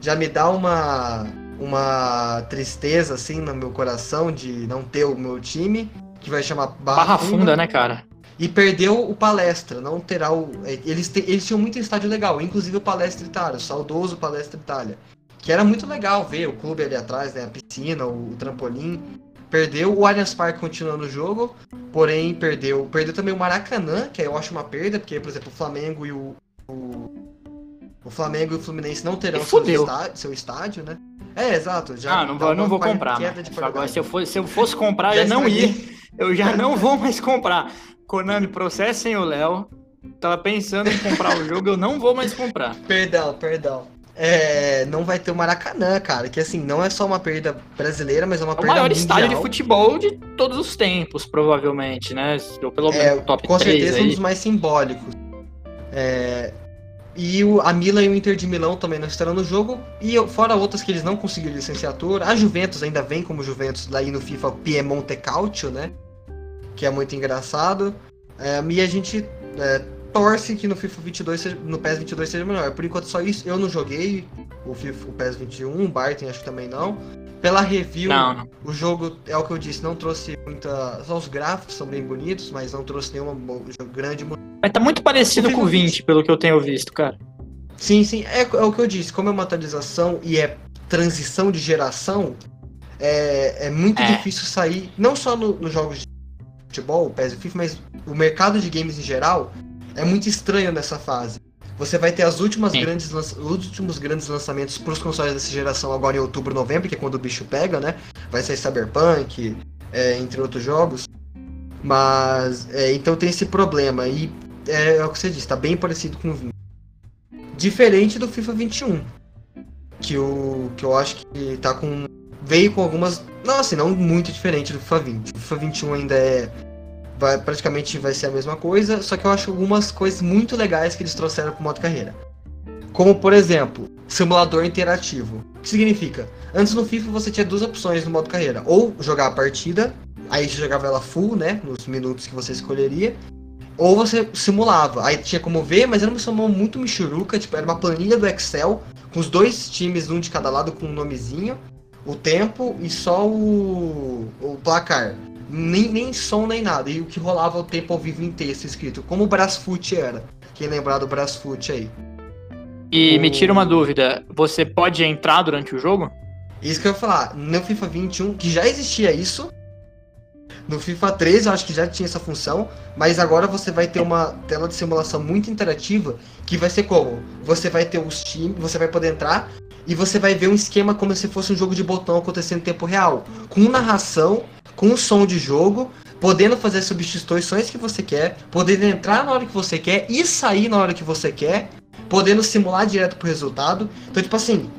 Já me dá uma uma tristeza assim no meu coração de não ter o meu time, que vai chamar Barra, Barra Funda, Funda, né, cara? E perdeu o Palestra, não terá o. É, eles, te... eles tinham muito estádio legal, inclusive o Palestra Itália, o saudoso Palestra Itália. Que era muito legal ver o clube ali atrás, né? A piscina, o, o trampolim. Perdeu o Allianz Parque continuando o jogo, porém perdeu. Perdeu também o Maracanã, que eu acho uma perda, porque, por exemplo, o Flamengo e o. O, o Flamengo e o Fluminense não terão seu estádio, seu estádio, né? É, exato. Já ah, não vou, não vou comprar. Agora, se eu, fosse, se eu fosse comprar, eu não ia. Eu já não vou mais comprar. Konami, processem o Léo. Tava pensando em comprar o jogo, eu não vou mais comprar. Perdão, perdão. É, não vai ter o Maracanã, cara. Que assim, não é só uma perda brasileira, mas é uma é perda. O maior mundial. estádio de futebol de todos os tempos, provavelmente, né? Ou pelo menos é, top Com certeza aí. um dos mais simbólicos. É, e o, a Milan e o Inter de Milão também não estarão no jogo. E fora outras que eles não conseguiram licenciatura. A Juventus ainda vem como Juventus daí no FIFA Piemonte Calcio, né? Que é muito engraçado. É, e a gente é, torce que no FIFA 22, seja, no PES 22 seja melhor. Por enquanto só isso. Eu não joguei o, FIFA, o PES 21, o Barton acho que também não. Pela review, Não, não. o jogo, é o que eu disse, não trouxe muita. Só os gráficos são bem bonitos, mas não trouxe nenhuma grande. Mas tá muito parecido com o FIFA 20, pelo que eu tenho visto, cara. Sim, sim, é, é o que eu disse, como é uma atualização e é transição de geração, é, é muito É. difícil sair, não só no- nos jogos de futebol, o PES e FIFA, mas o mercado de games em geral é muito estranho nessa fase. Você vai ter as últimas Sim. grandes os últimos grandes lançamentos para os consoles dessa geração agora em outubro, novembro, que é quando o bicho pega, né? Vai sair Cyberpunk, é, entre outros jogos. Mas é, então tem esse problema e é, é o que você disse, tá bem parecido com o 20. Diferente do FIFA 21, que o que eu acho que tá com veio com algumas, não assim, não muito diferente do FIFA 20. O FIFA 21 ainda é vai, praticamente vai ser a mesma coisa, só que eu acho algumas coisas muito legais que eles trouxeram pro modo carreira. Como, por exemplo, simulador interativo. O que significa? Antes no FIFA você tinha duas opções no modo carreira. Ou jogar a partida, aí você jogava ela full, né? Nos minutos que você escolheria. Ou você simulava. Aí tinha como ver, mas era uma simulação muito michuruca, tipo, era uma planilha do Excel, com os dois times, um de cada lado com um nomezinho, o tempo e só o, o placar. Nem, nem som, nem nada. E o que rolava o tempo ao vivo em texto escrito, como o Brasfoot era. Quem lembrar do Brasfoot aí. E O- me tira uma dúvida, você pode entrar durante o jogo? Isso que eu ia falar, no FIFA 21, que já existia isso. No FIFA 13 eu acho que já tinha essa função, mas agora você vai ter uma tela de simulação muito interativa, que vai ser como? Você vai ter os times, você vai poder entrar e você vai ver um esquema como se fosse um jogo de botão acontecendo em tempo real, com narração, com som de jogo, podendo fazer substituições que você quer, podendo entrar na hora que você quer e sair na hora que você quer, podendo simular direto pro resultado. Então, tipo assim,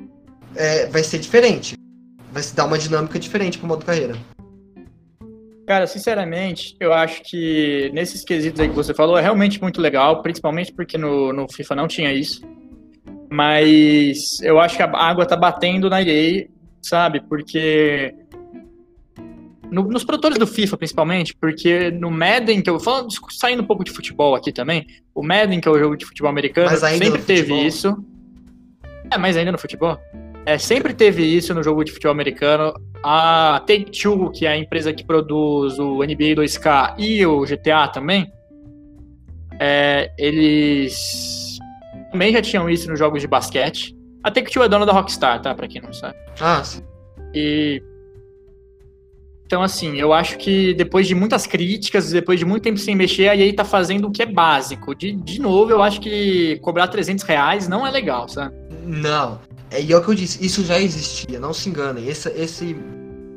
é, vai ser diferente. Vai se dar uma dinâmica diferente pro modo carreira. Cara, sinceramente, eu acho que nesses quesitos aí que você falou é realmente muito legal, principalmente porque no, no FIFA não tinha isso. Mas eu acho que a água tá batendo na EA, sabe? Porque. no- nos produtores do FIFA, principalmente, porque no Madden, que eu falando, saindo um pouco de futebol aqui também, o Madden, que é o jogo de futebol americano, Mas ainda sempre teve futebol? isso. É, mas ainda no futebol. É, sempre teve isso no jogo de futebol americano. A Take-Two, que é a empresa que produz o NBA 2K e o GTA também, é, eles também já tinham isso nos jogos de basquete. A Take-Two é dona da Rockstar, tá? Pra quem não sabe. Ah, sim. E. Então, assim, eu acho que depois de muitas críticas, depois de muito tempo sem mexer, a EA tá fazendo o que é básico. De, de novo, eu acho que cobrar 300 reais não é legal, sabe? Não. É, e é o que eu disse, isso já existia, não se enganem. Esse, esse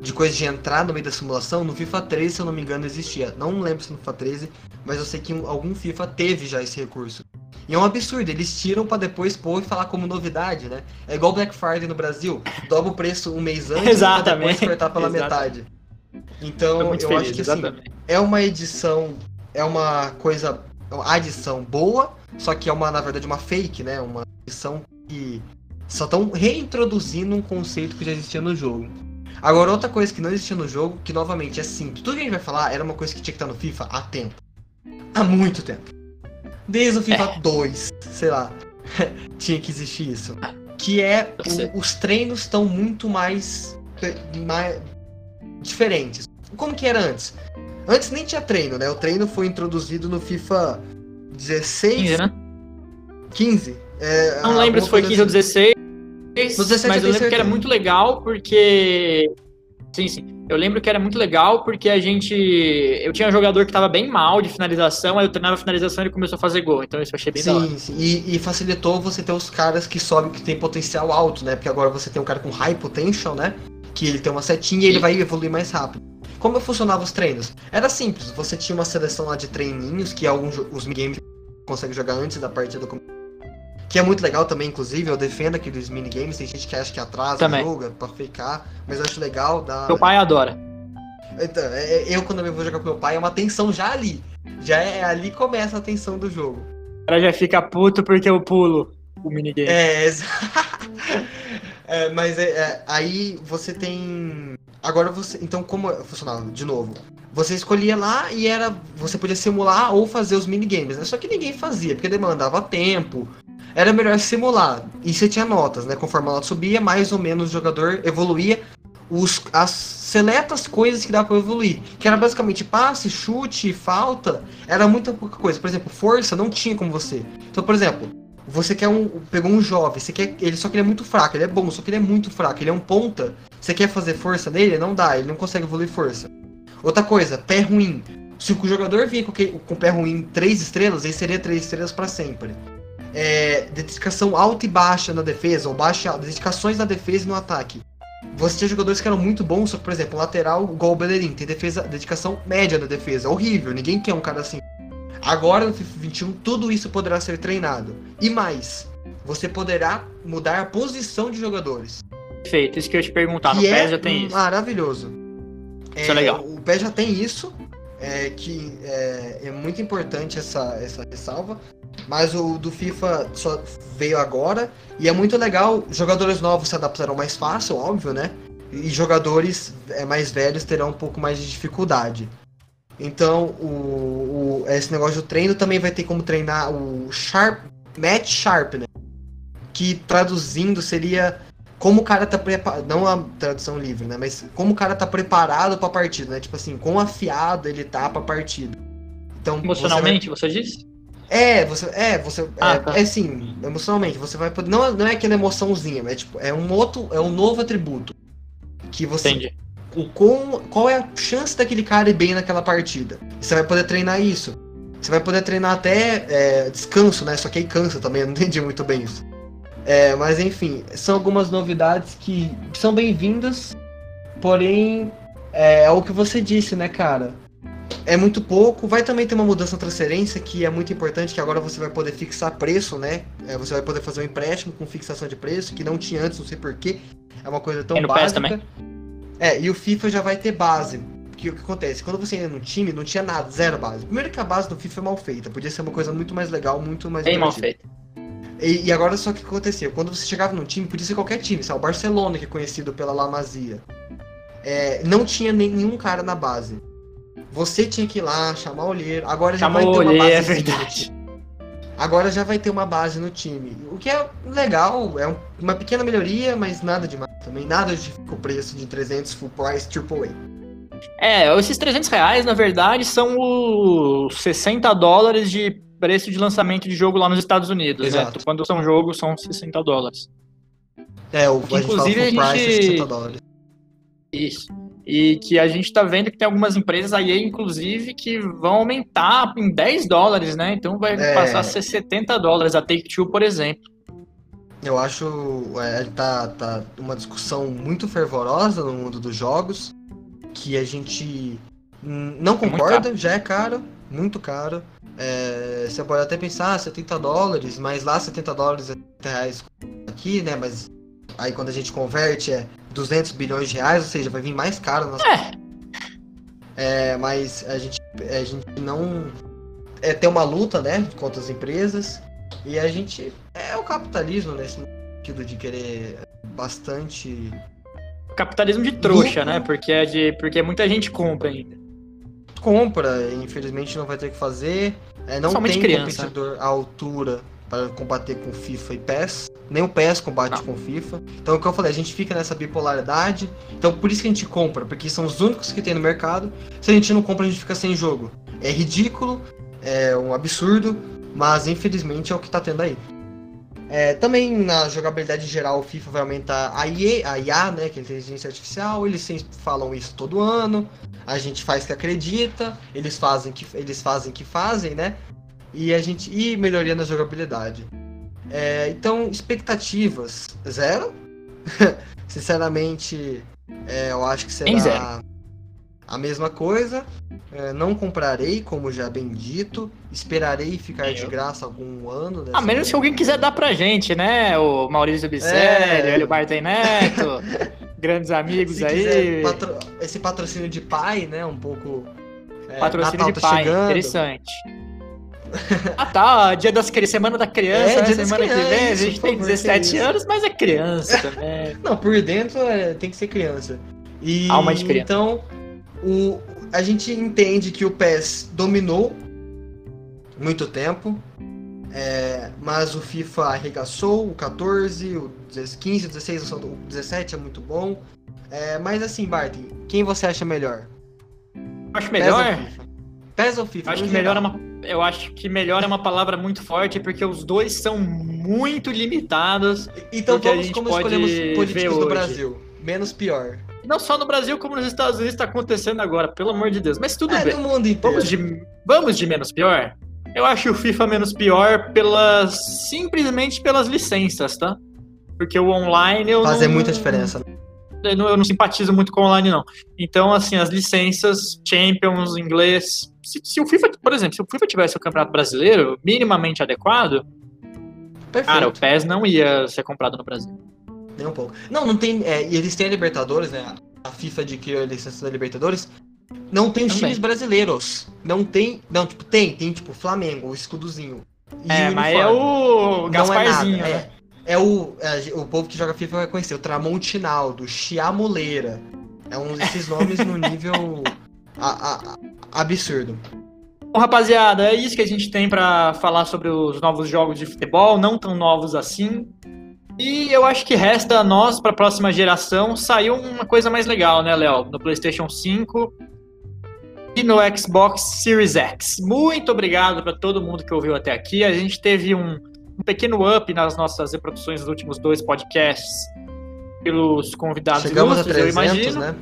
de coisa de entrar no meio da simulação, no FIFA 13, se eu não me engano, existia. Não lembro se no FIFA 13, mas eu sei que um- algum FIFA teve já esse recurso. E é um absurdo, eles tiram pra depois pôr e falar como novidade, né? É igual Black Friday no Brasil, dobra o preço um mês antes Exatamente. pra depois cortar pela Exatamente. metade. Então, eu muito acho feliz, que assim, é uma edição, é uma coisa, é uma adição boa, só que é uma, na verdade, uma fake, né? Uma edição que só estão reintroduzindo um conceito que já existia no jogo. Agora, outra coisa que não existia no jogo, que novamente é simples. Tudo que a gente vai falar era uma coisa que tinha que estar no FIFA há tempo. Há muito tempo. Desde o FIFA 2, sei lá, tinha que existir isso. Que é, o- os treinos estão muito mais, mais diferentes. Como que era antes? Antes nem tinha treino, né? O treino foi introduzido no FIFA 16, 15, né? 15. É, Não lembro se foi 15 ou 16, No 17 mas eu lembro que era muito legal porque. Sim, sim. Eu lembro que era muito legal porque a gente. Eu tinha um jogador que tava bem mal de finalização, aí eu treinava a finalização e ele começou a fazer gol. Então isso eu achei bem hora. Sim, sim. E, e facilitou você ter os caras que sobem, que tem potencial alto, né? Porque agora você tem um cara com high potential, né? Que ele tem uma setinha e ele vai evoluir mais rápido. Como funcionavam os treinos? Era simples, você tinha uma seleção lá de treininhos, que alguns os minigames consegue jogar antes da partida. com- Que é muito legal também, inclusive, eu defendo aqueles minigames, tem gente que acha que atrasa Também. o jogo, é pra ficar, mas eu acho legal, dá... Meu pai adora. Então, é- é- eu quando eu vou jogar com meu pai, é uma tensão já ali. Já é ali que começa a tensão do jogo. O cara já fica puto porque eu pulo o minigame. É, exa- É, mas é, é, aí você tem. Agora você. Então, como funcionava? De novo. Você escolhia lá e era. Você podia simular ou fazer os minigames, né? Só que ninguém fazia, porque demandava tempo. Era melhor simular. E você tinha notas, né? Conforme a nota subia, mais ou menos o jogador evoluía. os, as seletas coisas que dá para evoluir. Que era basicamente passe, chute, falta. Era muita pouca coisa. Por exemplo, força não tinha como você. Então, por exemplo, você quer um. Pegou um jovem, você quer. Ele só que ele é muito fraco, ele é bom, só que ele é muito fraco, ele é um ponta. Você quer fazer força nele? Não dá, ele não consegue evoluir força. Outra coisa, pé ruim. Se o jogador vir com, com pé ruim 3 estrelas, ele seria 3 estrelas para sempre. É, dedicação alta e baixa na defesa, ou baixa dedicações na defesa e no ataque. Você tinha jogadores que eram muito bons, só que, por exemplo, lateral, igual o Bellerin, tem defesa, dedicação média na defesa. Horrível, ninguém quer um cara assim. Agora, no FIFA 21, tudo isso poderá ser treinado. E mais, você poderá mudar a posição de jogadores. Perfeito, isso que eu ia te perguntar. Que no é PES já tem isso. Maravilhoso. Isso é, é legal. O PES já tem isso, é, que é, é, muito importante essa, essa ressalva. Mas o do FIFA só veio agora. E é muito legal. Jogadores novos se adaptarão mais fácil, óbvio, né? E jogadores é, mais velhos terão um pouco mais de dificuldade. Então, o, o, esse negócio do treino também vai ter como treinar o Sharp, Match Sharp, né? Que traduzindo seria como o cara tá preparado, não a tradução livre, né? Mas como o cara tá preparado pra partida, né? Tipo assim, quão afiado ele tá pra partida. Então, Emocionalmente, você, vai... você disse? É, você. É, você. Ah, é, tá. é sim, emocionalmente. Você vai poder. Não, não é aquela emoçãozinha, é tipo, é um outro. É um novo atributo. Que você. Entendi. O, com, qual é a chance daquele cara ir bem naquela partida? Você vai poder treinar isso. Você vai poder treinar até é, descanso, né? Só que aí cansa também, eu não entendi muito bem isso. É, mas enfim, são algumas novidades que são bem-vindas, porém é, é o que você disse, né, cara? É muito pouco. Vai também ter uma mudança na transferência que é muito importante, que agora você vai poder fixar preço, né? É, você vai poder fazer um empréstimo com fixação de preço, que não tinha antes, não sei porquê. É uma coisa tão e no básica. PES também? É, e o FIFA já vai ter base. Que o que acontece? Quando você ia no time, não tinha nada, zero base. Primeiro que a base do FIFA é mal feita, podia ser uma coisa muito mais legal, muito mais Bem mal feita. E, e, agora só que acontecia? Quando você chegava no time, podia ser qualquer time, sabe? O Barcelona, que é conhecido pela La Masia. É, não tinha nenhum cara na base. Você tinha que ir lá, chamar o olheiro. Agora já Chamou vai ter uma base. É verdade. Agora já vai ter uma base no time. O que é legal, é uma pequena melhoria, mas nada demais também. Nada justifica o preço de 300 full price AAA. É, esses 300 reais, na verdade, são os 60 dólares de preço de lançamento de jogo lá nos Estados Unidos. Né? Exato. Né? Quando são jogos, são 60 dólares. É, o que, inclusive a gente, a gente... 60 dólares. Isso. E que a gente está vendo que tem algumas empresas aí, inclusive, que vão aumentar em 10 dólares, né? Então vai é... passar a ser 70 dólares a Take-Two, por exemplo. Eu acho é, tá, tá uma discussão muito fervorosa no mundo dos jogos, que a gente não concorda, é já é caro, muito caro. É, você pode até pensar, ah, 70 dólares, mas lá 70 dólares é 70 reais aqui, né? Mas aí quando a gente converte é 200 bilhões de reais, ou seja, vai vir mais caro. Nossa... É. é. Mas a gente, a gente não. É ter uma luta, né, contra as empresas. E a gente. É o capitalismo nesse sentido de querer bastante. Capitalismo de trouxa, né? Porque é de. Porque muita gente compra ainda. Compra, infelizmente não vai ter que fazer. É, não Somente tem criança. competidor à altura para combater com FIFA e PES. Nem o PES combate não. com FIFA. Então, o que eu falei, a gente fica nessa bipolaridade. Então, por isso que a gente compra, porque são os únicos que tem no mercado. Se a gente não compra, a gente fica sem jogo. É ridículo, é um absurdo, mas infelizmente é o que está tendo aí. É, também na jogabilidade geral, o FIFA vai aumentar a IA, a IA, né, que é a inteligência artificial. Eles sempre falam isso todo ano. A gente faz que acredita, eles fazem que eles fazem que fazem, né? E a gente e melhoria na jogabilidade. É, então, expectativas zero. Sinceramente, é, eu acho que será a mesma coisa. É, não comprarei, como já bem dito. Esperarei ficar de graça algum ano. A menos que alguém quiser dar pra gente, né? O Maurício Bicelli, é... o Bartem Neto, grandes amigos Se aí. Patro... Esse patrocínio de pai, né? Um pouco. É, patrocínio Natal de tá pai, chegando. interessante. Ah tá, dia das crianças, semana da criança, é, né? semana criança, que vem, a gente tem 17 anos, mas é criança também. Não, por dentro é, tem que ser criança. E, Alma de criança. Então, o, a gente entende que o PES dominou muito tempo, é, mas o FIFA arregaçou, o 14, o 15, o 16, o 17 é muito bom. É, mas assim, Barton, quem você acha melhor? Acho melhor. PES ou FIFA? Eu acho, que melhor é uma, eu acho que melhor é uma palavra muito forte, porque os dois são muito limitados. Então vamos como escolhemos políticos do Brasil. Menos pior. Não só no Brasil, como nos Estados Unidos está acontecendo agora, pelo amor de Deus. Mas tudo é, bem. No mundo inteiro. Vamos de, vamos de menos pior? Eu acho o FIFA menos pior pelas. simplesmente pelas licenças, tá? Porque o online eu. Fazer não, muita diferença. Eu não, eu não simpatizo muito com o online, não. Então, assim, as licenças, Champions, inglês. Se, se, o FIFA, por exemplo, se o FIFA tivesse o Campeonato Brasileiro minimamente adequado, Perfeito. cara, o PES não ia ser comprado no Brasil. Nem um pouco. Não, não tem. É, e eles têm a Libertadores, né? A FIFA adquiriu a licença da Libertadores. Não tem os Também. times brasileiros. Não tem. Não, tipo, tem, tem, tipo, Flamengo, o escudozinho. E É, o mas é o Não Gasparzinho, é né? É, o. é, o povo que joga FIFA vai conhecer. O Tramontinaldo, Chiamuleira. É um desses nomes no nível. a- a- a- absurdo. Bom, rapaziada, é isso que a gente tem pra falar sobre os novos jogos de futebol, não tão novos assim. E eu acho que resta a nós, pra próxima geração, saiu uma coisa mais legal, né, Léo? No PlayStation 5 e no Xbox Series X. Muito obrigado pra todo mundo que ouviu até aqui. A gente teve um, um pequeno up nas nossas reproduções dos últimos dois podcasts pelos convidados Chegamos a ilustres, eu 300, imagino. né?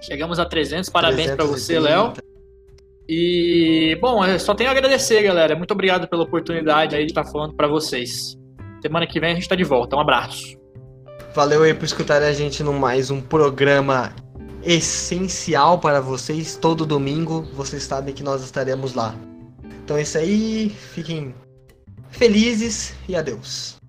Chegamos a 300, parabéns pra você, 330. Léo. E, bom, eu só tenho a agradecer, galera. Muito obrigado pela oportunidade aí de estar falando pra vocês. Semana que vem a gente tá de volta. Um abraço. Valeu aí por escutar a gente no mais um programa essencial para vocês. Todo domingo vocês sabem que nós estaremos lá. Então é isso aí. Fiquem felizes e adeus.